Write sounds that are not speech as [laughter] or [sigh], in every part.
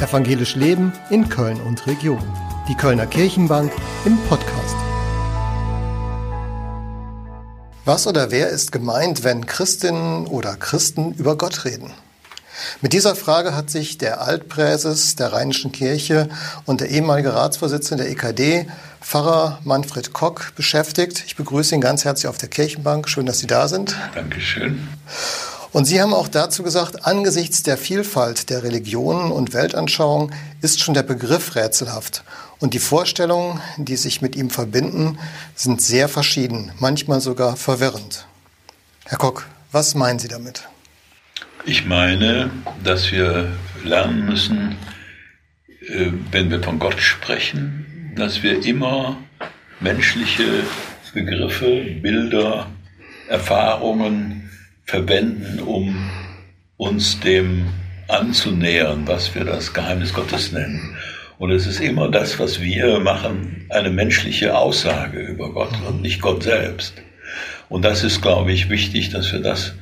Evangelisch Leben in Köln und Region. Die Kölner Kirchenbank im Podcast. Was oder wer ist gemeint, wenn Christinnen oder Christen über Gott reden? Mit dieser Frage hat sich der Altpräses der Rheinischen Kirche und der ehemalige Ratsvorsitzende der EKD, Pfarrer Manfred Kock, beschäftigt. Ich begrüße ihn ganz herzlich auf der Kirchenbank. Schön, dass Sie da sind. Dankeschön. Und Sie haben auch dazu gesagt, angesichts der Vielfalt der Religionen und Weltanschauungen ist schon der Begriff rätselhaft. Und die Vorstellungen, die sich mit ihm verbinden, sind sehr verschieden, manchmal sogar verwirrend. Herr Kock, was meinen Sie damit? Ich meine, dass wir lernen müssen, äh, wenn wir von Gott sprechen, dass wir immer menschliche Begriffe, Bilder, Erfahrungen, verwenden, um uns dem anzunähern, was wir das Geheimnis Gottes nennen. Und es ist immer das, was wir machen, eine menschliche Aussage über Gott und nicht Gott selbst. Und das ist, glaube ich, wichtig, dass wir das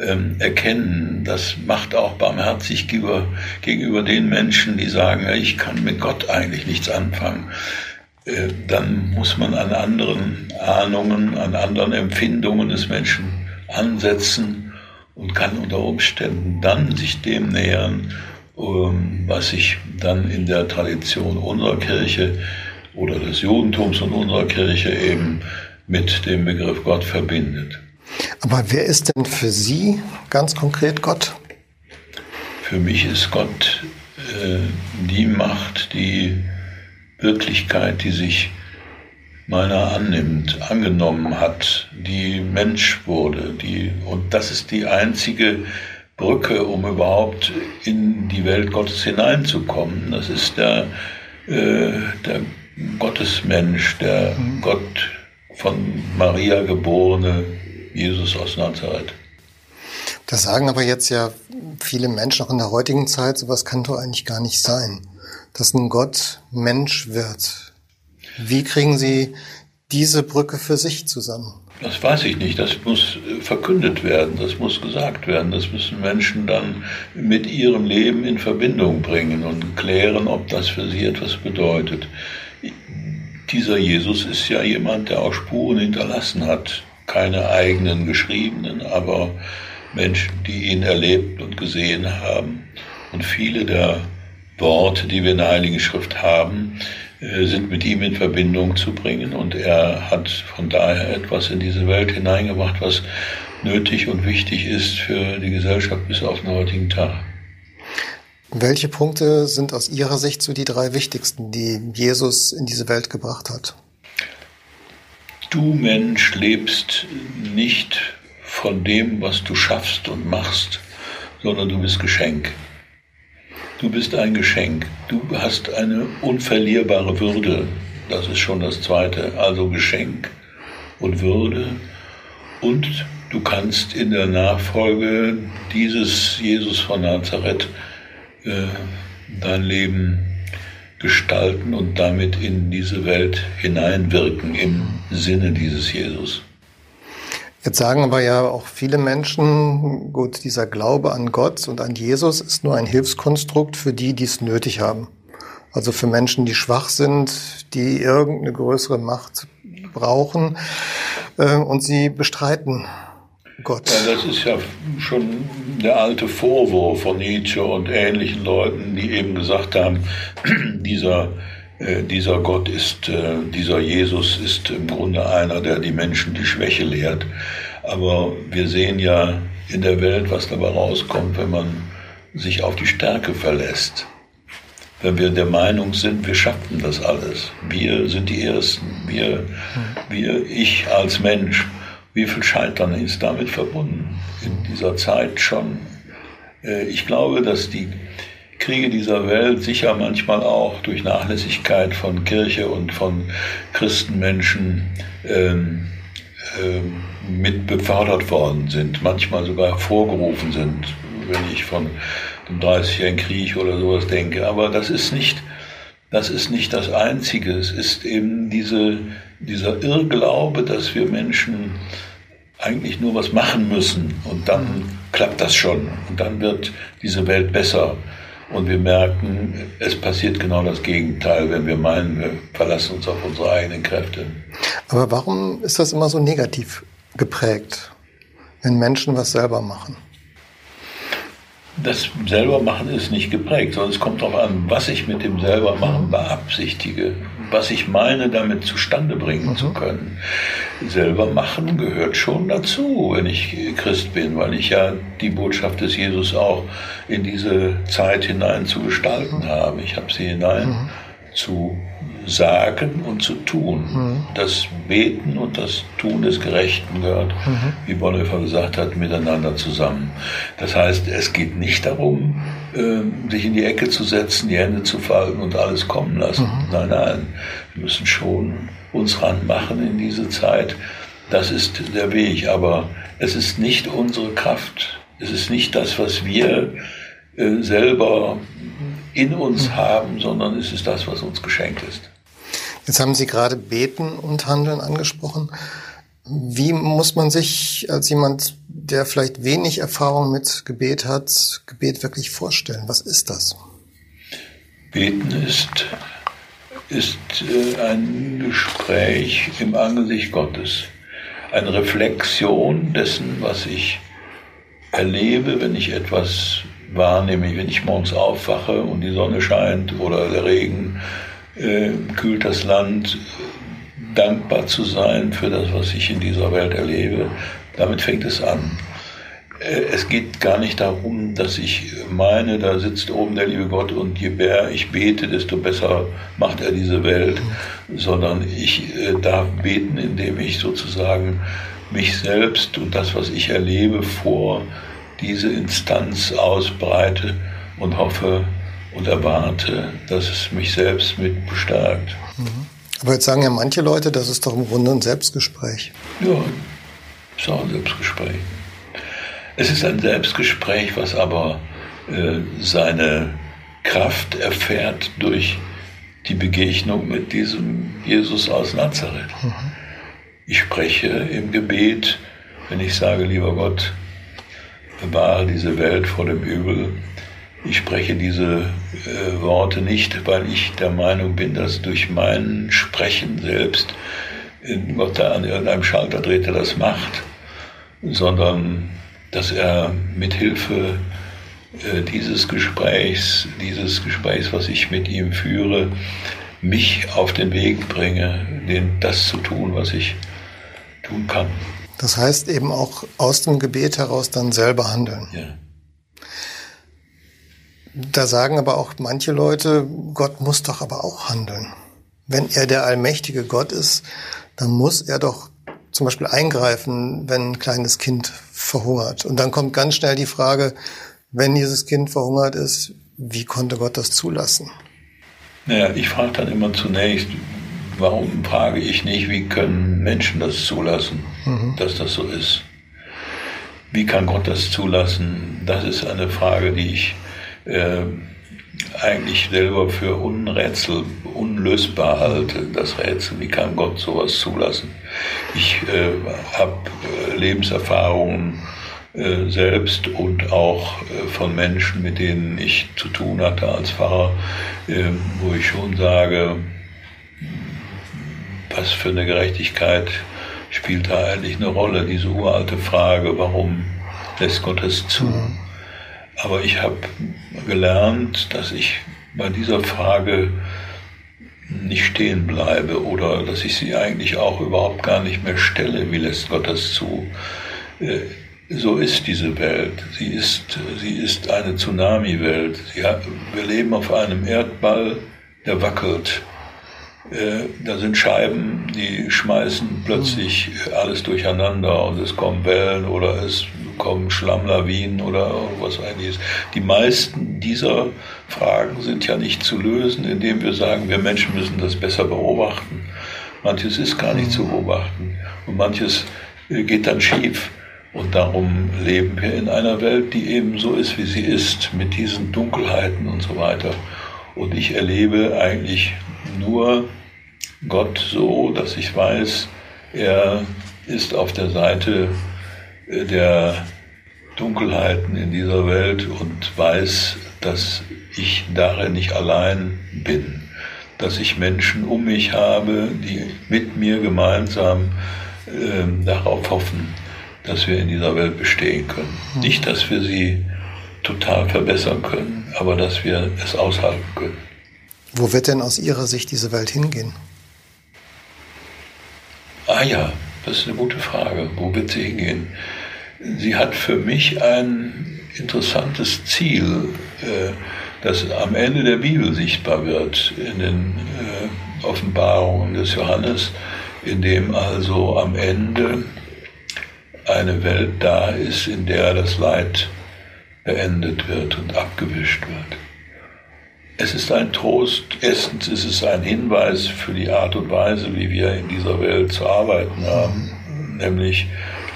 ähm, erkennen. Das macht auch barmherzig gegenüber, gegenüber den Menschen, die sagen, ich kann mit Gott eigentlich nichts anfangen. Äh, dann muss man an anderen Ahnungen, an anderen Empfindungen des Menschen ansetzen und kann unter Umständen dann sich dem nähern, ähm, was sich dann in der Tradition unserer Kirche oder des Judentums und unserer Kirche eben mit dem Begriff Gott verbindet. Aber wer ist denn für Sie ganz konkret Gott? Für mich ist Gott äh, die Macht, die Wirklichkeit, die sich meiner annimmt, angenommen hat, die Mensch wurde, die, und das ist die einzige Brücke, um überhaupt in die Welt Gottes hineinzukommen. Das ist der, äh, der Gottesmensch, der mhm. Gott von Maria geborene Jesus aus Nazareth. Das sagen aber jetzt ja viele Menschen auch in der heutigen Zeit, sowas kann doch eigentlich gar nicht sein, dass ein Gott Mensch wird. Wie kriegen Sie diese Brücke für sich zusammen? Das weiß ich nicht. Das muss verkündet werden, das muss gesagt werden. Das müssen Menschen dann mit ihrem Leben in Verbindung bringen und klären, ob das für sie etwas bedeutet. Dieser Jesus ist ja jemand, der auch Spuren hinterlassen hat. Keine eigenen geschriebenen, aber Menschen, die ihn erlebt und gesehen haben. Und viele der Worte, die wir in der Heiligen Schrift haben, äh, sind mit ihm in Verbindung zu bringen. Und er hat von daher etwas in diese Welt hineingebracht, was nötig und wichtig ist für die Gesellschaft bis auf den heutigen Tag. Welche Punkte sind aus Ihrer Sicht so die drei wichtigsten, die Jesus in diese Welt gebracht hat? Du Mensch lebst nicht von dem, was du schaffst und machst, sondern du bist Geschenk. Du bist ein Geschenk. Du hast eine unverlierbare Würde. Das ist schon das Zweite. Also Geschenk und Würde. Und du kannst in der Nachfolge dieses Jesus von Nazareth äh, dein Leben gestalten und damit in diese Welt hineinwirken im Sinne dieses Jesus. Jetzt sagen aber ja auch viele Menschen, gut, dieser Glaube an Gott und an Jesus ist nur ein Hilfskonstrukt für die, die es nötig haben. Also für Menschen, die schwach sind, die irgendeine größere Macht brauchen äh, und sie bestreiten Gott. Ja, das ist ja schon der alte Vorwurf von Nietzsche und ähnlichen Leuten, die eben gesagt haben, [clears throat] dieser dieser Gott ist, äh, dieser Jesus ist im Grunde einer, der die Menschen die Schwäche lehrt. Aber wir sehen ja in der Welt, was dabei rauskommt, wenn man sich auf die Stärke verlässt. Wenn wir der Meinung sind, wir schaffen das alles. Wir sind die Ersten. Wir, wir, ich als Mensch. Wie viel Scheitern ist damit verbunden? In dieser Zeit schon. Äh, ich glaube, dass die Kriege dieser Welt sicher manchmal auch durch Nachlässigkeit von Kirche und von Christenmenschen ähm, ähm, mit befördert worden sind, manchmal sogar hervorgerufen sind, wenn ich von dem 30-jährigen Krieg oder sowas denke. Aber das ist nicht, das ist nicht das Einzige. Es ist eben diese, dieser Irrglaube, dass wir Menschen eigentlich nur was machen müssen und dann klappt das schon und dann wird diese Welt besser. Und wir merken, es passiert genau das Gegenteil, wenn wir meinen, wir verlassen uns auf unsere eigenen Kräfte. Aber warum ist das immer so negativ geprägt, wenn Menschen was selber machen? Das Selbermachen ist nicht geprägt, sondern es kommt darauf an, was ich mit dem Selbermachen beabsichtige, was ich meine, damit zustande bringen mhm. zu können. Selbermachen gehört schon dazu, wenn ich Christ bin, weil ich ja die Botschaft des Jesus auch in diese Zeit hinein zu gestalten mhm. habe. Ich habe sie hinein mhm. zu Sagen und zu tun. Mhm. Das Beten und das Tun des Gerechten gehört, mhm. wie Bonhoeffer gesagt hat, miteinander zusammen. Das heißt, es geht nicht darum, äh, sich in die Ecke zu setzen, die Hände zu falten und alles kommen lassen. Mhm. Nein, nein, wir müssen schon uns ranmachen in diese Zeit. Das ist der Weg, aber es ist nicht unsere Kraft. Es ist nicht das, was wir äh, selber in uns mhm. haben, sondern es ist das, was uns geschenkt ist. Jetzt haben Sie gerade Beten und Handeln angesprochen. Wie muss man sich als jemand, der vielleicht wenig Erfahrung mit Gebet hat, Gebet wirklich vorstellen? Was ist das? Beten ist, ist äh, ein Gespräch im Angesicht Gottes, eine Reflexion dessen, was ich erlebe, wenn ich etwas wahrnehme, wenn ich morgens aufwache und die Sonne scheint oder der Regen äh, kühlt das Land, dankbar zu sein für das, was ich in dieser Welt erlebe. Damit fängt es an. Äh, es geht gar nicht darum, dass ich meine, da sitzt oben der liebe Gott und je mehr ich bete, desto besser macht er diese Welt, sondern ich äh, darf beten, indem ich sozusagen mich selbst und das, was ich erlebe, vor diese Instanz ausbreite und hoffe, und erwarte, dass es mich selbst mit bestärkt. Mhm. Aber jetzt sagen ja manche Leute, das ist doch im Grunde ein Selbstgespräch. Ja, ist auch ein Selbstgespräch. Es ist ein Selbstgespräch, was aber äh, seine Kraft erfährt durch die Begegnung mit diesem Jesus aus Nazareth. Mhm. Ich spreche im Gebet, wenn ich sage, lieber Gott, bewahre diese Welt vor dem Übel, ich spreche diese äh, Worte nicht, weil ich der Meinung bin, dass durch mein Sprechen selbst Gott da an irgendeinem Schalter dreht, der das macht, sondern dass er mit Hilfe äh, dieses Gesprächs, dieses Gesprächs, was ich mit ihm führe, mich auf den Weg bringe, den, das zu tun, was ich tun kann. Das heißt eben auch aus dem Gebet heraus dann selber handeln. Ja. Da sagen aber auch manche Leute, Gott muss doch aber auch handeln. Wenn er der allmächtige Gott ist, dann muss er doch zum Beispiel eingreifen, wenn ein kleines Kind verhungert. Und dann kommt ganz schnell die Frage, wenn dieses Kind verhungert ist, wie konnte Gott das zulassen? Naja, ich frage dann immer zunächst, warum frage ich nicht, wie können Menschen das zulassen, mhm. dass das so ist? Wie kann Gott das zulassen? Das ist eine Frage, die ich äh, eigentlich selber für unrätsel, unlösbar halte, das Rätsel, wie kann Gott sowas zulassen. Ich äh, habe äh, Lebenserfahrungen äh, selbst und auch äh, von Menschen, mit denen ich zu tun hatte als Pfarrer, äh, wo ich schon sage, was für eine Gerechtigkeit spielt da eigentlich eine Rolle, diese uralte Frage, warum lässt Gott es zu? Mhm. Aber ich habe gelernt, dass ich bei dieser Frage nicht stehen bleibe oder dass ich sie eigentlich auch überhaupt gar nicht mehr stelle. Wie lässt Gott das zu? Äh, so ist diese Welt. Sie ist, sie ist eine Tsunami-Welt. Wir leben auf einem Erdball, der wackelt. Äh, da sind Scheiben, die schmeißen plötzlich alles durcheinander und es kommen Wellen oder es kommen Schlammlawinen oder was eigentlich Die meisten dieser Fragen sind ja nicht zu lösen, indem wir sagen, wir Menschen müssen das besser beobachten. Manches ist gar nicht zu beobachten und manches äh, geht dann schief. Und darum leben wir in einer Welt, die eben so ist, wie sie ist, mit diesen Dunkelheiten und so weiter. Und ich erlebe eigentlich nur Gott so, dass ich weiß, er ist auf der Seite der Dunkelheiten in dieser Welt und weiß, dass ich darin nicht allein bin, dass ich Menschen um mich habe, die mit mir gemeinsam äh, darauf hoffen, dass wir in dieser Welt bestehen können. Mhm. Nicht, dass wir sie total verbessern können, aber dass wir es aushalten können. Wo wird denn aus Ihrer Sicht diese Welt hingehen? Ah ja, das ist eine gute Frage. Wo wird sie hingehen? Sie hat für mich ein interessantes Ziel, äh, das am Ende der Bibel sichtbar wird, in den äh, Offenbarungen des Johannes, in dem also am Ende eine Welt da ist, in der das Leid beendet wird und abgewischt wird. Es ist ein Trost, erstens ist es ein Hinweis für die Art und Weise, wie wir in dieser Welt zu arbeiten haben, nämlich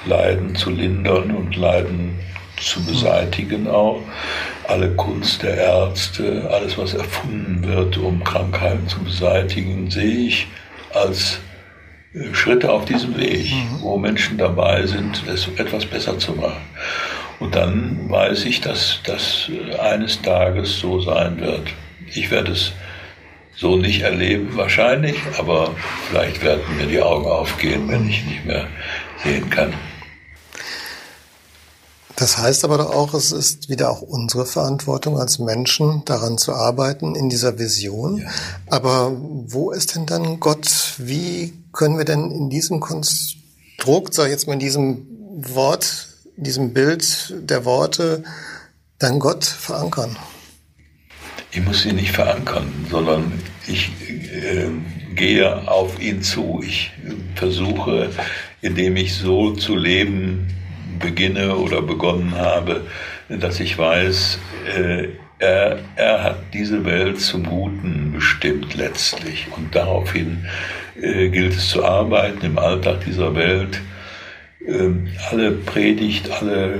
Leiden zu lindern und Leiden zu beseitigen auch. Alle Kunst der Ärzte, alles, was erfunden wird, um Krankheiten zu beseitigen, sehe ich als äh, Schritte auf diesem Weg, mhm. wo Menschen dabei sind, es etwas besser zu machen. Und dann weiß ich, dass das eines Tages so sein wird. Ich werde es so nicht erleben wahrscheinlich, aber vielleicht werden mir die Augen aufgehen, wenn ich nicht mehr sehen kann. Das heißt aber doch auch, es ist wieder auch unsere Verantwortung als Menschen, daran zu arbeiten in dieser Vision. Ja. Aber wo ist denn dann Gott? Wie können wir denn in diesem Konstrukt, sag ich jetzt mal in diesem Wort, in diesem Bild der Worte, dann Gott verankern? Ich muss ihn nicht verankern, sondern ich äh, gehe auf ihn zu. Ich versuche, indem ich so zu leben beginne oder begonnen habe, dass ich weiß, äh, er, er hat diese Welt zum Guten bestimmt letztlich. Und daraufhin äh, gilt es zu arbeiten im Alltag dieser Welt. Ähm, alle Predigt, alle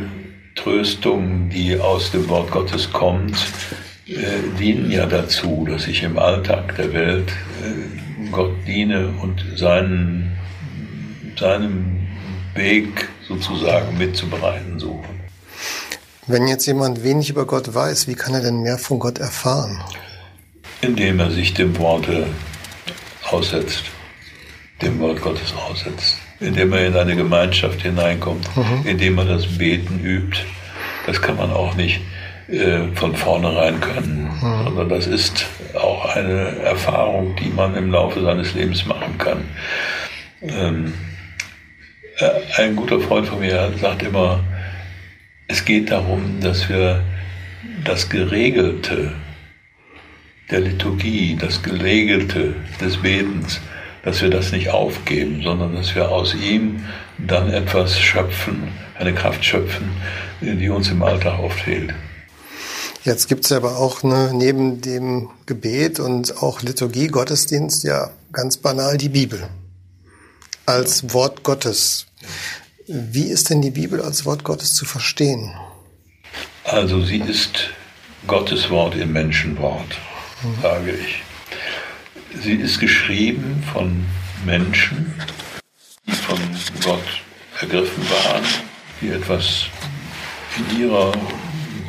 Tröstung, die aus dem Wort Gottes kommt, äh, dienen ja dazu, dass ich im Alltag der Welt äh, Gott diene und seinen, seinem Weg sozusagen mitzubereiten suchen. Wenn jetzt jemand wenig über Gott weiß, wie kann er denn mehr von Gott erfahren? Indem er sich dem Worte aussetzt, dem Wort Gottes aussetzt, indem er in eine Gemeinschaft hineinkommt, mhm. indem er das Beten übt. Das kann man auch nicht äh, von vornherein können, mhm. sondern das ist auch eine Erfahrung, die man im Laufe seines Lebens machen kann. Ähm, äh, ein guter Freund von mir sagt immer, es geht darum, dass wir das Geregelte der Liturgie, das Geregelte des Betens, dass wir das nicht aufgeben, sondern dass wir aus ihm dann etwas schöpfen, eine Kraft schöpfen, die uns im Alltag oft fehlt. Jetzt gibt es aber auch ne, neben dem Gebet und auch Liturgie, Gottesdienst ja ganz banal die Bibel als Wort Gottes. Wie ist denn die Bibel als Wort Gottes zu verstehen? Also sie ist Gottes Wort im Menschenwort, sage ich. Sie ist geschrieben von Menschen, die von Gott ergriffen waren, die etwas in ihrer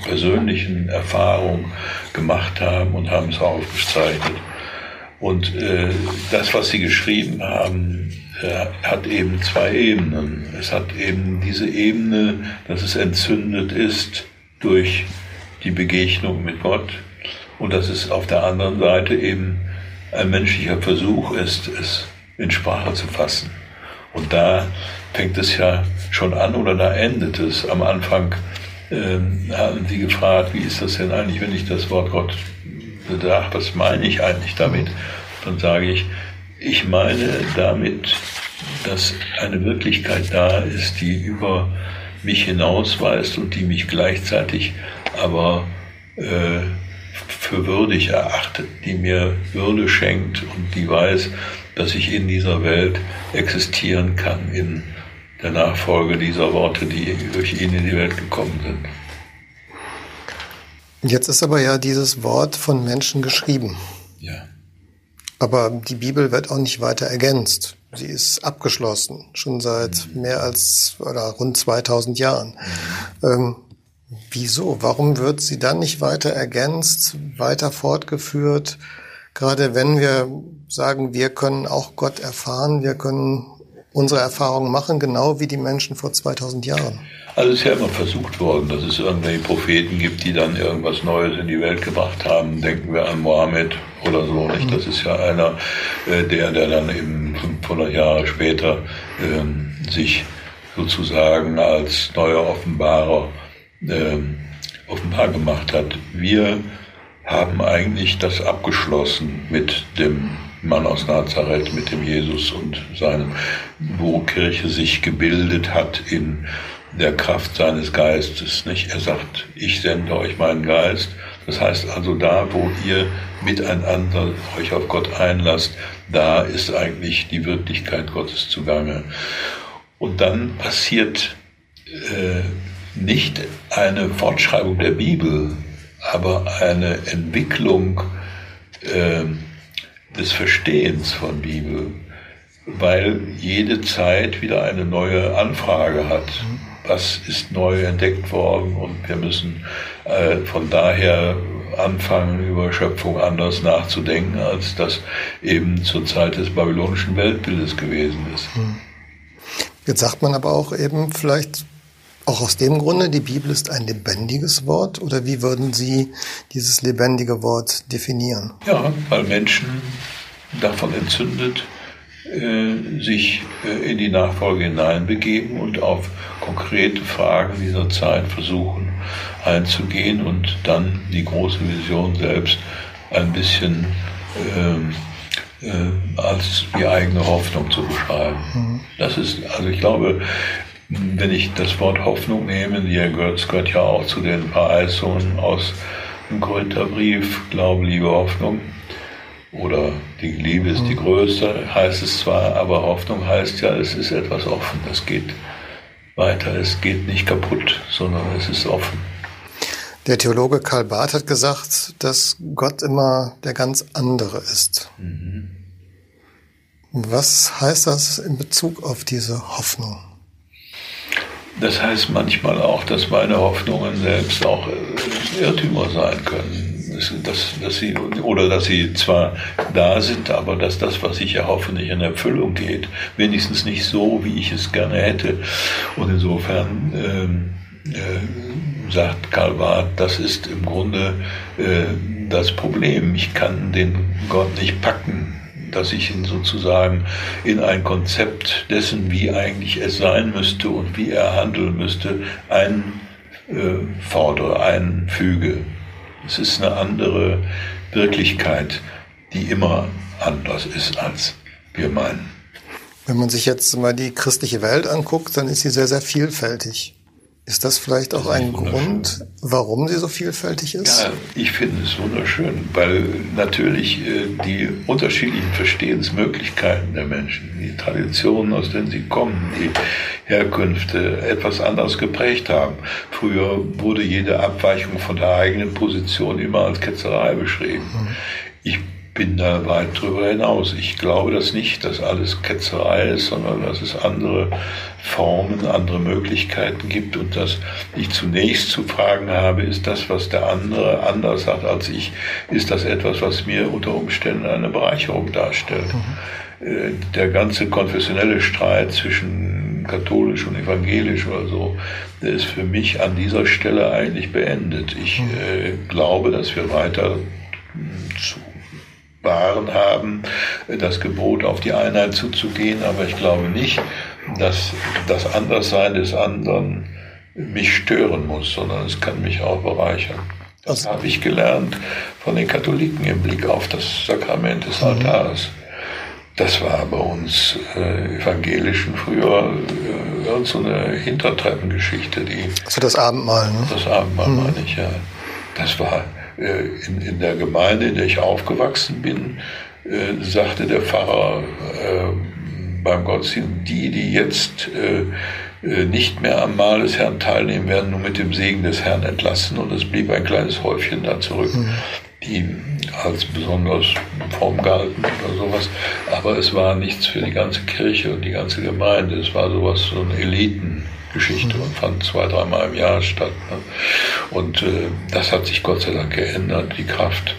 persönlichen Erfahrung gemacht haben und haben es aufgezeichnet. Und äh, das, was sie geschrieben haben, hat eben zwei Ebenen. Es hat eben diese Ebene, dass es entzündet ist durch die Begegnung mit Gott und dass es auf der anderen Seite eben ein menschlicher Versuch ist, es in Sprache zu fassen. Und da fängt es ja schon an oder da endet es. Am Anfang äh, haben Sie gefragt, wie ist das denn eigentlich, wenn ich das Wort Gott sage, was meine ich eigentlich damit? Dann sage ich, ich meine damit, dass eine Wirklichkeit da ist, die über mich hinausweist und die mich gleichzeitig aber äh, für würdig erachtet, die mir Würde schenkt und die weiß, dass ich in dieser Welt existieren kann, in der Nachfolge dieser Worte, die durch ihn in die Welt gekommen sind. Jetzt ist aber ja dieses Wort von Menschen geschrieben. Ja. Aber die Bibel wird auch nicht weiter ergänzt. Sie ist abgeschlossen, schon seit mehr als oder rund 2000 Jahren. Ähm, Wieso? Warum wird sie dann nicht weiter ergänzt, weiter fortgeführt? Gerade wenn wir sagen, wir können auch Gott erfahren, wir können unsere Erfahrungen machen, genau wie die Menschen vor 2000 Jahren. Also es ist ja immer versucht worden, dass es irgendwelche Propheten gibt, die dann irgendwas Neues in die Welt gebracht haben. Denken wir an Mohammed oder so. Nicht? Das ist ja einer, äh, der, der dann eben 500 Jahre später ähm, sich sozusagen als neuer Offenbarer ähm, offenbar gemacht hat. Wir haben eigentlich das abgeschlossen mit dem Mann aus Nazareth, mit dem Jesus und seinem, wo Kirche sich gebildet hat in der Kraft seines Geistes. Nicht? Er sagt, ich sende euch meinen Geist. Das heißt also, da, wo ihr miteinander euch auf Gott einlasst, da ist eigentlich die Wirklichkeit Gottes zugange. Und dann passiert äh, nicht eine Fortschreibung der Bibel, aber eine Entwicklung äh, des Verstehens von Bibel, weil jede Zeit wieder eine neue Anfrage hat. Was ist neu entdeckt worden und wir müssen von daher anfangen, über Schöpfung anders nachzudenken, als das eben zur Zeit des babylonischen Weltbildes gewesen ist. Jetzt sagt man aber auch eben vielleicht auch aus dem Grunde, die Bibel ist ein lebendiges Wort oder wie würden Sie dieses lebendige Wort definieren? Ja, weil Menschen davon entzündet äh, sich äh, in die Nachfolge hineinbegeben und auf konkrete Fragen dieser Zeit versuchen einzugehen und dann die große Vision selbst ein bisschen ähm, äh, als die eigene Hoffnung zu beschreiben. Mhm. Das ist, also ich glaube, wenn ich das Wort Hoffnung nehme, die gehört, gehört ja auch zu den Verheißungen aus dem Korintherbrief, Glaube, Liebe, Hoffnung. Oder die Liebe ist die mhm. größte, heißt es zwar, aber Hoffnung heißt ja, es ist etwas offen, es geht weiter, es geht nicht kaputt, sondern es ist offen. Der Theologe Karl Barth hat gesagt, dass Gott immer der ganz andere ist. Mhm. Was heißt das in Bezug auf diese Hoffnung? Das heißt manchmal auch, dass meine Hoffnungen selbst auch äh, Irrtümer sein können. Dass, dass sie, oder dass sie zwar da sind, aber dass das, was ich erhoffe, nicht in Erfüllung geht. Wenigstens nicht so, wie ich es gerne hätte. Und insofern ähm, äh, sagt Karl Barth, das ist im Grunde äh, das Problem. Ich kann den Gott nicht packen dass ich ihn sozusagen in ein Konzept dessen, wie eigentlich es sein müsste und wie er handeln müsste, einfordere, einfüge. Es ist eine andere Wirklichkeit, die immer anders ist, als wir meinen. Wenn man sich jetzt mal die christliche Welt anguckt, dann ist sie sehr, sehr vielfältig. Ist das vielleicht auch das ein Grund, warum sie so vielfältig ist? Ja, ich finde es wunderschön, weil natürlich äh, die unterschiedlichen Verstehensmöglichkeiten der Menschen, die Traditionen, aus denen sie kommen, die Herkünfte etwas anders geprägt haben. Früher wurde jede Abweichung von der eigenen Position immer als Ketzerei beschrieben. Mhm. Ich bin da weit drüber hinaus. Ich glaube das nicht, dass alles Ketzerei ist, sondern dass es andere Formen, andere Möglichkeiten gibt und dass ich zunächst zu fragen habe, ist das, was der andere anders sagt als ich, ist das etwas, was mir unter Umständen eine Bereicherung darstellt? Mhm. Äh, der ganze konfessionelle Streit zwischen katholisch und evangelisch oder so, der ist für mich an dieser Stelle eigentlich beendet. Ich mhm. äh, glaube, dass wir weiter zu wahren haben, das Gebot auf die Einheit zuzugehen, aber ich glaube nicht, dass das Anderssein des anderen mich stören muss, sondern es kann mich auch bereichern. Das habe ich gelernt von den Katholiken im Blick auf das Sakrament des mhm. Altars. Das war bei uns äh, Evangelischen früher äh, so eine Hintertreppengeschichte. Die, also das Abendmahl, ne? Das Abendmahl mhm. meine ich, ja. Das war in, in der Gemeinde, in der ich aufgewachsen bin, äh, sagte der Pfarrer äh, beim Gottesdienst, die, die jetzt nicht mehr am Mahl des Herrn teilnehmen, werden nur mit dem Segen des Herrn entlassen. Und es blieb ein kleines Häufchen da zurück, mhm. Die als besonders fromm gehalten oder sowas. Aber es war nichts für die ganze Kirche und die ganze Gemeinde. Es war sowas, so eine Elitengeschichte und fand zwei, dreimal im Jahr statt. Ne? Und äh, das hat sich Gott sei Dank geändert. Die Kraft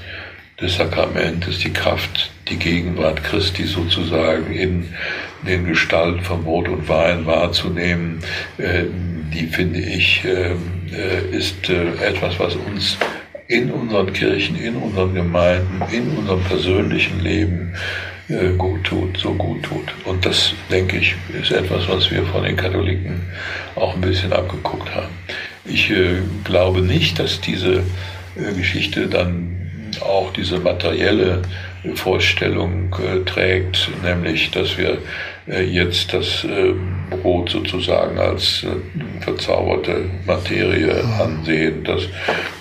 des Sakramentes, die Kraft, die Gegenwart Christi sozusagen in den Gestalten von Brot und Wein wahrzunehmen, äh, die finde ich, äh, äh ist etwas, was uns in unseren Kirchen, in unseren Gemeinden, in unserem persönlichen Leben äh, gut tut, so gut tut. Und das, denke ich, ist etwas, was wir von den Katholiken auch ein bisschen abgeguckt haben. Ich äh, glaube nicht, dass diese äh, Geschichte dann auch diese materielle Vorstellung äh, trägt, nämlich dass wir jetzt das äh, Brot sozusagen als äh, verzauberte Materie ansehen. Das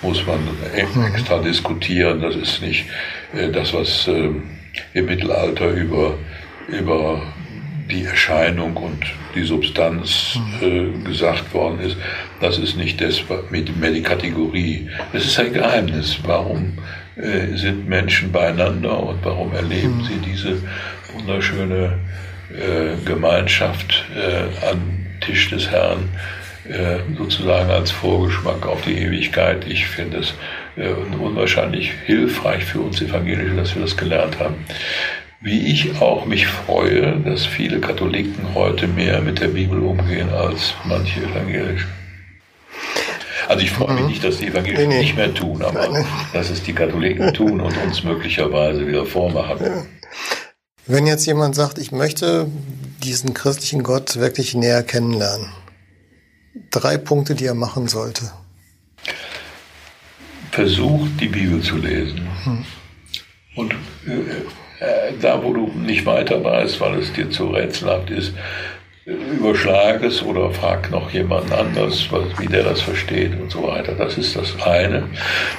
muss man extra diskutieren. Das ist nicht äh, das, was äh, im Mittelalter über, über die Erscheinung und die Substanz gesagt worden ist. Das ist nicht das mit, mehr die Kategorie. Es ist ein Geheimnis. Warum äh, sind Menschen beieinander und warum erleben sie diese wunderschöne äh, Gemeinschaft äh, am Tisch des Herrn äh, sozusagen als Vorgeschmack auf die Ewigkeit. Ich finde es äh, unwahrscheinlich hilfreich für uns Evangelische, dass wir das gelernt haben. Wie ich auch mich freue, dass viele Katholiken heute mehr mit der Bibel umgehen als manche Evangelische. Also ich freue mich mhm. nicht, dass die Evangelischen nee, nee. nicht mehr tun, aber Nein. dass es die Katholiken tun und uns möglicherweise wieder vormachen. Ja. Wenn jetzt jemand sagt, ich möchte diesen christlichen Gott wirklich näher kennenlernen, drei Punkte, die er machen sollte. Versuch, die Bibel zu lesen. Hm. Und äh, äh, da, wo du nicht weiter weißt, weil es dir zu rätselhaft ist, überschlag es oder frag noch jemanden anders, wie der das versteht und so weiter. Das ist das eine.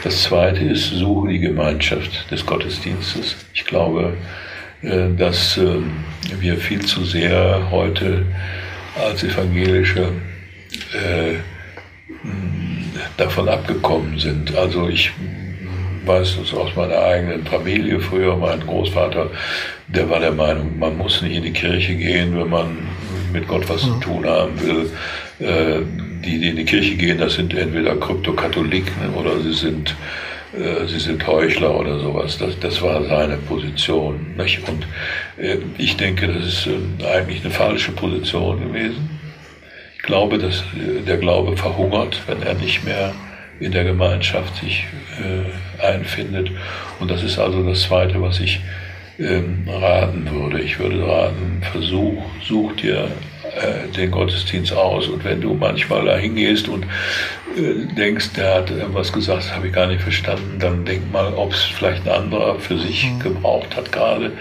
Das zweite ist, suche die Gemeinschaft des Gottesdienstes. Ich glaube, dass ähm, wir viel zu sehr heute als Evangelische äh, davon abgekommen sind. Also ich weiß das aus meiner eigenen Familie früher. Mein Großvater, der war der Meinung, man muss nicht in die Kirche gehen, wenn man mit Gott was mhm. zu tun haben will. Äh, die, die in die Kirche gehen, das sind entweder Kryptokatholiken oder sie sind, sie sind Heuchler oder sowas. Das, das war seine Position. Nicht? Und äh, ich denke, das ist äh, eigentlich eine falsche Position gewesen. Ich glaube, dass äh, der Glaube verhungert, wenn er nicht mehr in der Gemeinschaft sich äh, einfindet. Und das ist also das Zweite, was ich ähm, raten würde. Ich würde raten, versuch, such dir äh, den Gottesdienst aus und wenn du manchmal da hingehst und äh, denkst, der hat irgendwas gesagt, das habe ich gar nicht verstanden, dann denk mal, ob es vielleicht ein anderer für sich mhm. gebraucht hat gerade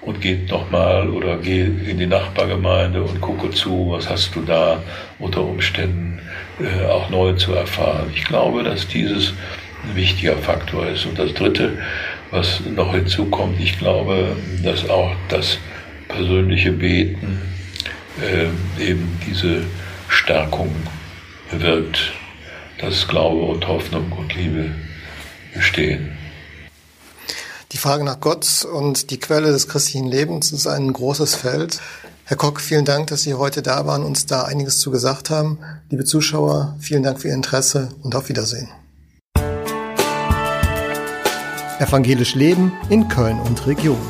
und geht nochmal oder geh in die Nachbargemeinde und gucke zu, was hast du da unter Umständen äh, auch neu zu erfahren. Ich glaube, dass dieses ein wichtiger Faktor ist. Und das Dritte, was noch hinzukommt, ich glaube, dass auch das persönliche Beten äh, eben diese Stärkung bewirkt, dass Glaube und Hoffnung und Liebe bestehen. Die Frage nach Gott und die Quelle des christlichen Lebens ist ein großes Feld. Herr Koch, vielen Dank, dass Sie heute da waren und uns da einiges zu gesagt haben. Liebe Zuschauer, vielen Dank für Ihr Interesse und auf Wiedersehen. Evangelisch Leben in Köln und Region.